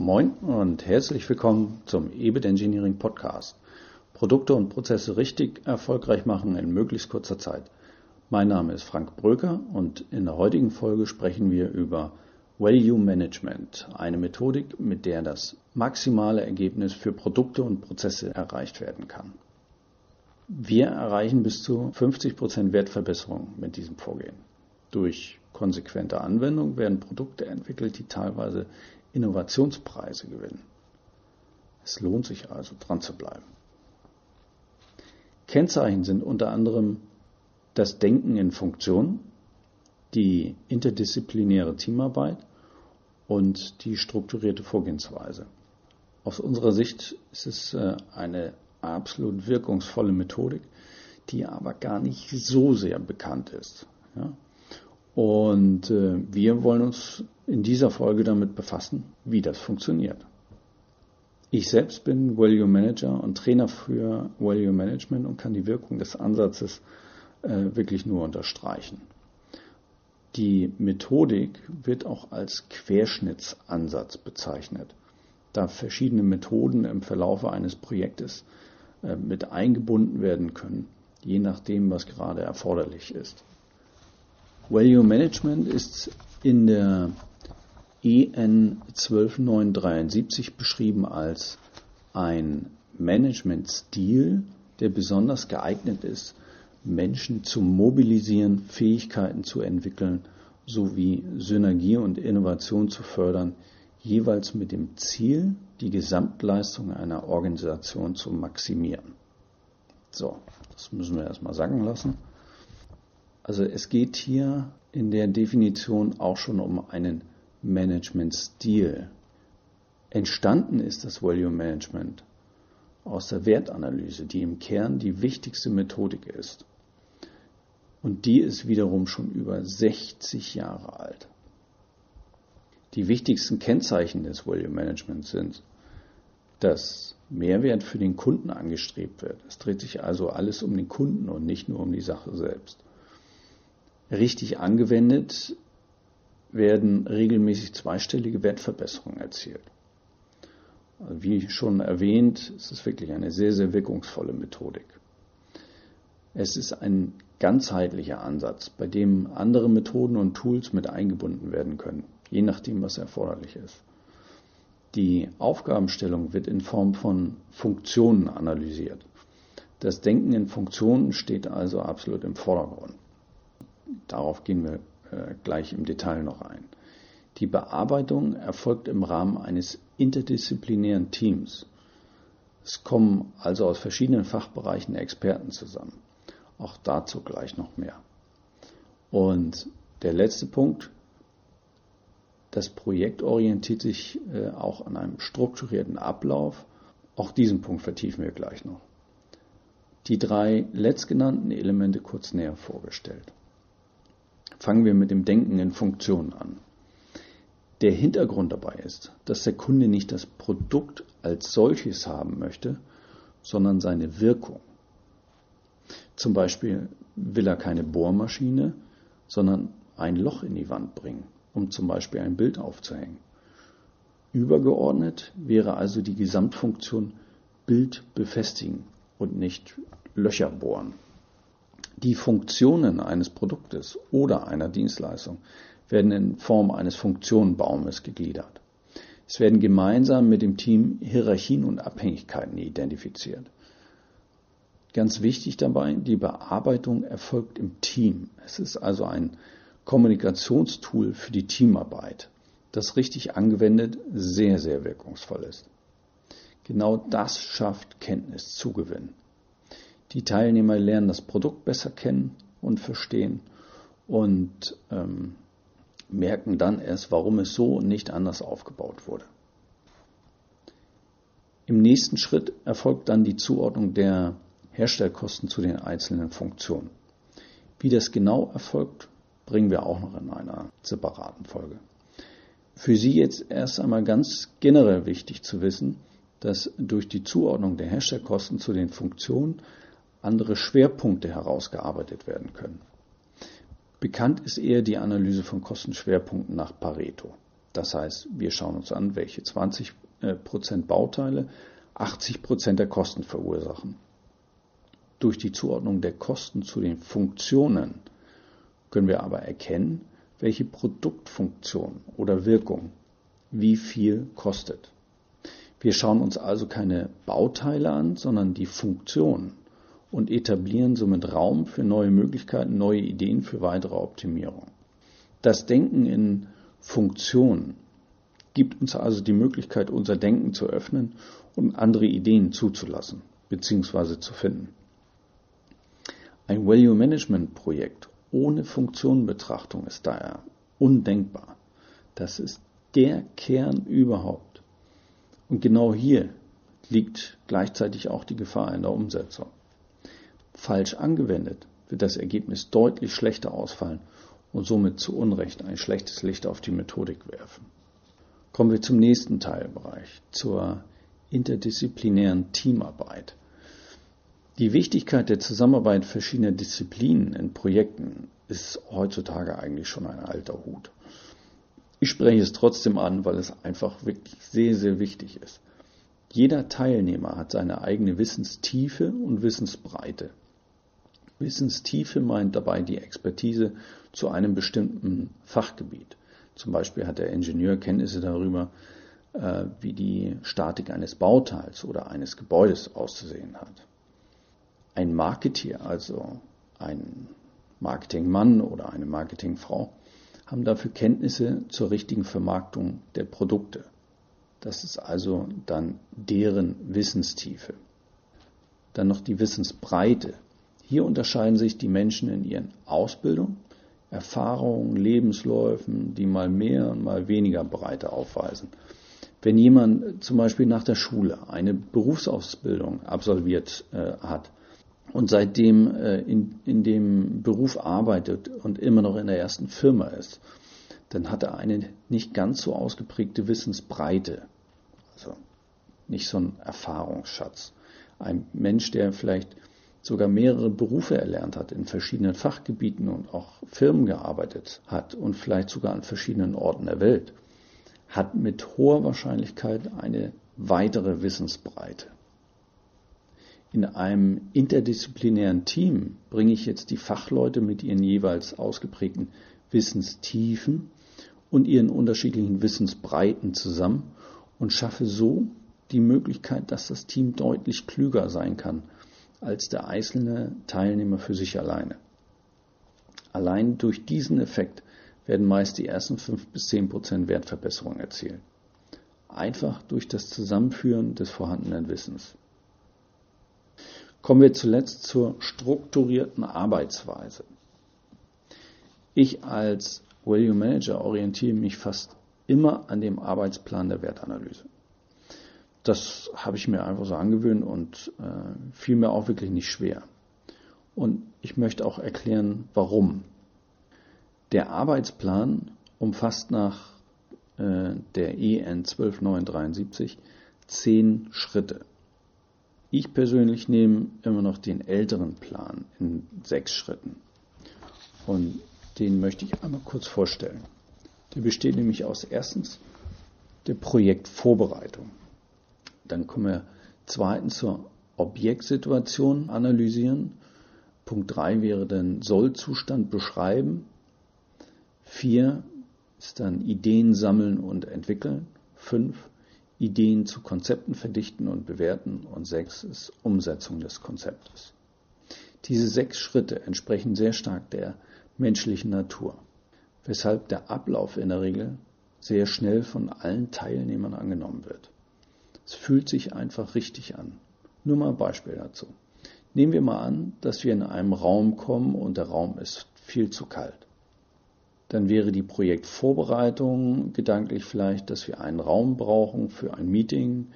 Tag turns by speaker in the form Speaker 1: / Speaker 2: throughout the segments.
Speaker 1: Moin und herzlich willkommen zum EBIT Engineering Podcast. Produkte und Prozesse richtig erfolgreich machen in möglichst kurzer Zeit. Mein Name ist Frank Bröker und in der heutigen Folge sprechen wir über Value Management, eine Methodik, mit der das maximale Ergebnis für Produkte und Prozesse erreicht werden kann. Wir erreichen bis zu 50% Wertverbesserung mit diesem Vorgehen. Durch konsequente Anwendung werden Produkte entwickelt, die teilweise Innovationspreise gewinnen. Es lohnt sich also dran zu bleiben. Kennzeichen sind unter anderem das Denken in Funktion, die interdisziplinäre Teamarbeit und die strukturierte Vorgehensweise. Aus unserer Sicht ist es äh, eine absolut wirkungsvolle Methodik, die aber gar nicht so sehr bekannt ist. Und äh, wir wollen uns in dieser Folge damit befassen, wie das funktioniert. Ich selbst bin Value Manager und Trainer für Value Management und kann die Wirkung des Ansatzes äh, wirklich nur unterstreichen. Die Methodik wird auch als Querschnittsansatz bezeichnet, da verschiedene Methoden im Verlaufe eines Projektes äh, mit eingebunden werden können, je nachdem, was gerade erforderlich ist. Value Management ist in der EN 12973 beschrieben als ein Managementstil, der besonders geeignet ist, Menschen zu mobilisieren, Fähigkeiten zu entwickeln sowie Synergie und Innovation zu fördern, jeweils mit dem Ziel, die Gesamtleistung einer Organisation zu maximieren. So, das müssen wir erstmal sagen lassen. Also es geht hier in der Definition auch schon um einen Managementstil. Entstanden ist das Value Management aus der Wertanalyse, die im Kern die wichtigste Methodik ist. Und die ist wiederum schon über 60 Jahre alt. Die wichtigsten Kennzeichen des Value Management sind, dass Mehrwert für den Kunden angestrebt wird. Es dreht sich also alles um den Kunden und nicht nur um die Sache selbst. Richtig angewendet werden regelmäßig zweistellige Wertverbesserungen erzielt. Wie schon erwähnt, es ist wirklich eine sehr, sehr wirkungsvolle Methodik. Es ist ein ganzheitlicher Ansatz, bei dem andere Methoden und Tools mit eingebunden werden können, je nachdem, was erforderlich ist. Die Aufgabenstellung wird in Form von Funktionen analysiert. Das Denken in Funktionen steht also absolut im Vordergrund. Darauf gehen wir äh, gleich im Detail noch ein. Die Bearbeitung erfolgt im Rahmen eines interdisziplinären Teams. Es kommen also aus verschiedenen Fachbereichen Experten zusammen. Auch dazu gleich noch mehr. Und der letzte Punkt, das Projekt orientiert sich äh, auch an einem strukturierten Ablauf. Auch diesen Punkt vertiefen wir gleich noch. Die drei letztgenannten Elemente kurz näher vorgestellt. Fangen wir mit dem Denken in Funktionen an. Der Hintergrund dabei ist, dass der Kunde nicht das Produkt als solches haben möchte, sondern seine Wirkung. Zum Beispiel will er keine Bohrmaschine, sondern ein Loch in die Wand bringen, um zum Beispiel ein Bild aufzuhängen. Übergeordnet wäre also die Gesamtfunktion Bild befestigen und nicht Löcher bohren. Die Funktionen eines Produktes oder einer Dienstleistung werden in Form eines Funktionenbaumes gegliedert. Es werden gemeinsam mit dem Team Hierarchien und Abhängigkeiten identifiziert. Ganz wichtig dabei, die Bearbeitung erfolgt im Team. Es ist also ein Kommunikationstool für die Teamarbeit, das richtig angewendet sehr, sehr wirkungsvoll ist. Genau das schafft Kenntniszugewinn. Die Teilnehmer lernen das Produkt besser kennen und verstehen und ähm, merken dann erst, warum es so und nicht anders aufgebaut wurde. Im nächsten Schritt erfolgt dann die Zuordnung der Herstellkosten zu den einzelnen Funktionen. Wie das genau erfolgt, bringen wir auch noch in einer separaten Folge. Für Sie jetzt erst einmal ganz generell wichtig zu wissen, dass durch die Zuordnung der Herstellkosten zu den Funktionen andere Schwerpunkte herausgearbeitet werden können. Bekannt ist eher die Analyse von Kostenschwerpunkten nach Pareto. Das heißt, wir schauen uns an, welche 20% äh, Bauteile 80% der Kosten verursachen. Durch die Zuordnung der Kosten zu den Funktionen können wir aber erkennen, welche Produktfunktion oder Wirkung wie viel kostet. Wir schauen uns also keine Bauteile an, sondern die Funktion und etablieren somit Raum für neue Möglichkeiten, neue Ideen für weitere Optimierung. Das Denken in Funktion gibt uns also die Möglichkeit, unser Denken zu öffnen und andere Ideen zuzulassen bzw. zu finden. Ein Value Management Projekt ohne Funktionenbetrachtung ist daher undenkbar. Das ist der Kern überhaupt. Und genau hier liegt gleichzeitig auch die Gefahr in der Umsetzung. Falsch angewendet wird das Ergebnis deutlich schlechter ausfallen und somit zu Unrecht ein schlechtes Licht auf die Methodik werfen. Kommen wir zum nächsten Teilbereich, zur interdisziplinären Teamarbeit. Die Wichtigkeit der Zusammenarbeit verschiedener Disziplinen in Projekten ist heutzutage eigentlich schon ein alter Hut. Ich spreche es trotzdem an, weil es einfach wirklich sehr, sehr wichtig ist. Jeder Teilnehmer hat seine eigene Wissenstiefe und Wissensbreite. Wissenstiefe meint dabei die Expertise zu einem bestimmten Fachgebiet. Zum Beispiel hat der Ingenieur Kenntnisse darüber, äh, wie die Statik eines Bauteils oder eines Gebäudes auszusehen hat. Ein Marketeer, also ein Marketingmann oder eine Marketingfrau, haben dafür Kenntnisse zur richtigen Vermarktung der Produkte. Das ist also dann deren Wissenstiefe. Dann noch die Wissensbreite. Hier unterscheiden sich die Menschen in ihren Ausbildungen, Erfahrungen, Lebensläufen, die mal mehr und mal weniger Breite aufweisen. Wenn jemand zum Beispiel nach der Schule eine Berufsausbildung absolviert äh, hat und seitdem äh, in, in dem Beruf arbeitet und immer noch in der ersten Firma ist, dann hat er eine nicht ganz so ausgeprägte Wissensbreite. Also nicht so ein Erfahrungsschatz. Ein Mensch, der vielleicht sogar mehrere Berufe erlernt hat, in verschiedenen Fachgebieten und auch Firmen gearbeitet hat und vielleicht sogar an verschiedenen Orten der Welt, hat mit hoher Wahrscheinlichkeit eine weitere Wissensbreite. In einem interdisziplinären Team bringe ich jetzt die Fachleute mit ihren jeweils ausgeprägten Wissenstiefen und ihren unterschiedlichen Wissensbreiten zusammen und schaffe so die Möglichkeit, dass das Team deutlich klüger sein kann als der einzelne Teilnehmer für sich alleine. Allein durch diesen Effekt werden meist die ersten 5 bis 10 Prozent Wertverbesserung erzielt. Einfach durch das Zusammenführen des vorhandenen Wissens. Kommen wir zuletzt zur strukturierten Arbeitsweise. Ich als Value Manager orientiere mich fast immer an dem Arbeitsplan der Wertanalyse das habe ich mir einfach so angewöhnt und äh, fiel mir auch wirklich nicht schwer. Und ich möchte auch erklären, warum. Der Arbeitsplan umfasst nach äh, der EN 12973 zehn Schritte. Ich persönlich nehme immer noch den älteren Plan in sechs Schritten. Und den möchte ich einmal kurz vorstellen. Der besteht nämlich aus erstens der Projektvorbereitung. Dann kommen wir zweitens zur Objektsituation analysieren. Punkt 3 wäre dann Sollzustand beschreiben. 4 ist dann Ideen sammeln und entwickeln. 5 Ideen zu Konzepten verdichten und bewerten. Und 6 ist Umsetzung des Konzeptes. Diese sechs Schritte entsprechen sehr stark der menschlichen Natur, weshalb der Ablauf in der Regel sehr schnell von allen Teilnehmern angenommen wird. Es fühlt sich einfach richtig an. Nur mal ein Beispiel dazu. Nehmen wir mal an, dass wir in einem Raum kommen und der Raum ist viel zu kalt. Dann wäre die Projektvorbereitung gedanklich vielleicht, dass wir einen Raum brauchen für ein Meeting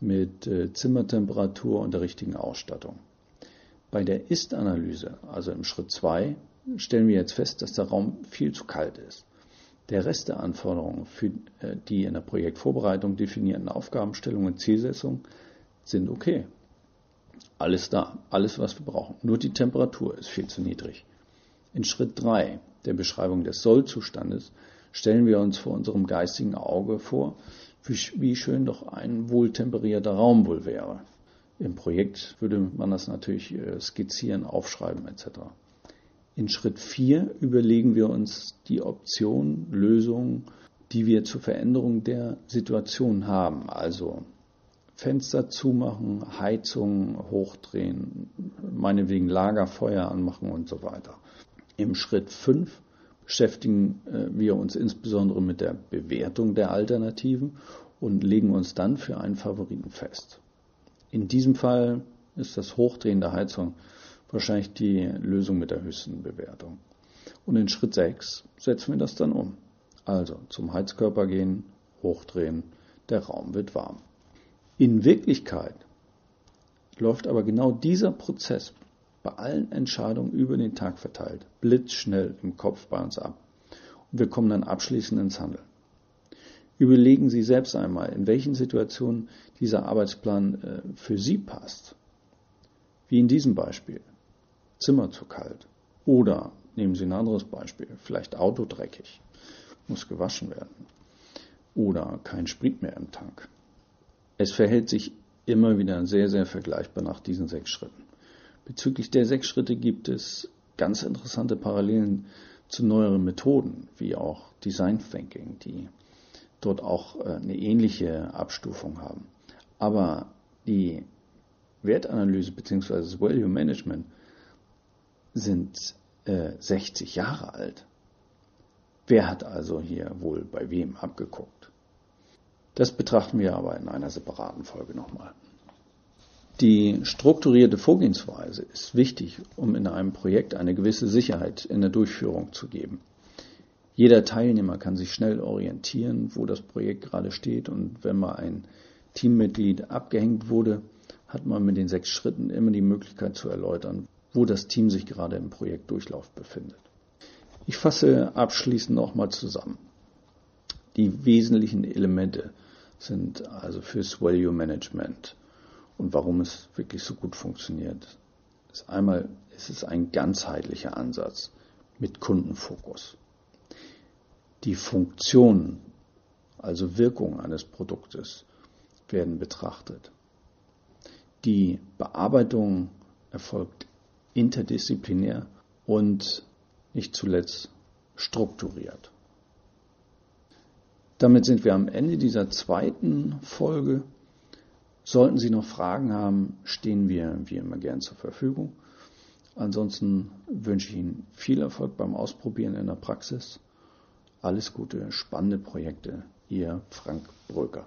Speaker 1: mit äh, Zimmertemperatur und der richtigen Ausstattung. Bei der Ist-Analyse, also im Schritt 2, stellen wir jetzt fest, dass der Raum viel zu kalt ist. Der Rest der Anforderungen für äh, die in der Projektvorbereitung definierten Aufgabenstellung und Zielsetzung sind okay. Alles da, alles was wir brauchen. Nur die Temperatur ist viel zu niedrig. In Schritt 3 der Beschreibung des Sollzustandes Stellen wir uns vor unserem geistigen Auge vor, wie schön doch ein wohltemperierter Raum wohl wäre. Im Projekt würde man das natürlich äh, skizzieren, aufschreiben etc. In Schritt 4 überlegen wir uns die Option, Lösungen, die wir zur Veränderung der Situation haben. Also Fenster zumachen, Heizung hochdrehen, meinetwegen Lagerfeuer anmachen und so weiter. Im Schritt 5 beschäftigen äh, wir uns insbesondere mit der Bewertung der Alternativen und legen uns dann für einen Favoriten fest. In diesem Fall ist das Hochdrehen der Heizung wahrscheinlich die Lösung mit der höchsten Bewertung. Und in Schritt 6 setzen wir das dann um. Also zum Heizkörper gehen, hochdrehen, der Raum wird warm. In Wirklichkeit läuft aber genau dieser Prozess bei allen Entscheidungen über den Tag verteilt, blitzschnell im Kopf bei uns ab. Und wir kommen dann abschließend ins Handeln. Überlegen Sie selbst einmal, in welchen Situationen dieser Arbeitsplan äh, für Sie passt. Wie in diesem Beispiel. Zimmer zu kalt. Oder nehmen Sie ein anderes Beispiel. Vielleicht Auto dreckig. Muss gewaschen werden. Oder kein Sprit mehr im Tank. Es verhält sich immer wieder sehr, sehr vergleichbar nach diesen sechs Schritten. Bezüglich der sechs Schritte gibt es ganz interessante Parallelen zu neueren Methoden, wie auch Design Thinking, die dort auch äh, eine ähnliche Abstufung haben. Aber die Wertanalyse bzw. Value Management sind äh, 60 Jahre alt. Wer hat also hier wohl bei wem abgeguckt? Das betrachten wir aber in einer separaten Folge nochmal. Die strukturierte Vorgehensweise ist wichtig, um in einem Projekt eine gewisse Sicherheit in der Durchführung zu geben. Jeder Teilnehmer kann sich schnell orientieren, wo das Projekt gerade steht und wenn mal ein Teammitglied abgehängt wurde, hat man mit den sechs Schritten immer die Möglichkeit zu erläutern, wo das Team sich gerade im Projektdurchlauf befindet. Ich fasse abschließend nochmal zusammen. Die wesentlichen Elemente sind also fürs Value Management und warum es wirklich so gut funktioniert. Ist einmal ist es ein ganzheitlicher Ansatz mit Kundenfokus die Funktionen, also Wirkung eines Produktes, werden betrachtet. Die Bearbeitung erfolgt interdisziplinär und nicht zuletzt strukturiert. Damit sind wir am Ende dieser zweiten Folge. Sollten Sie noch Fragen haben, stehen wir wie immer gern zur Verfügung. Ansonsten wünsche ich Ihnen viel Erfolg beim Ausprobieren in der Praxis. Alles Gute, spannende Projekte. Ihr Frank Bröker.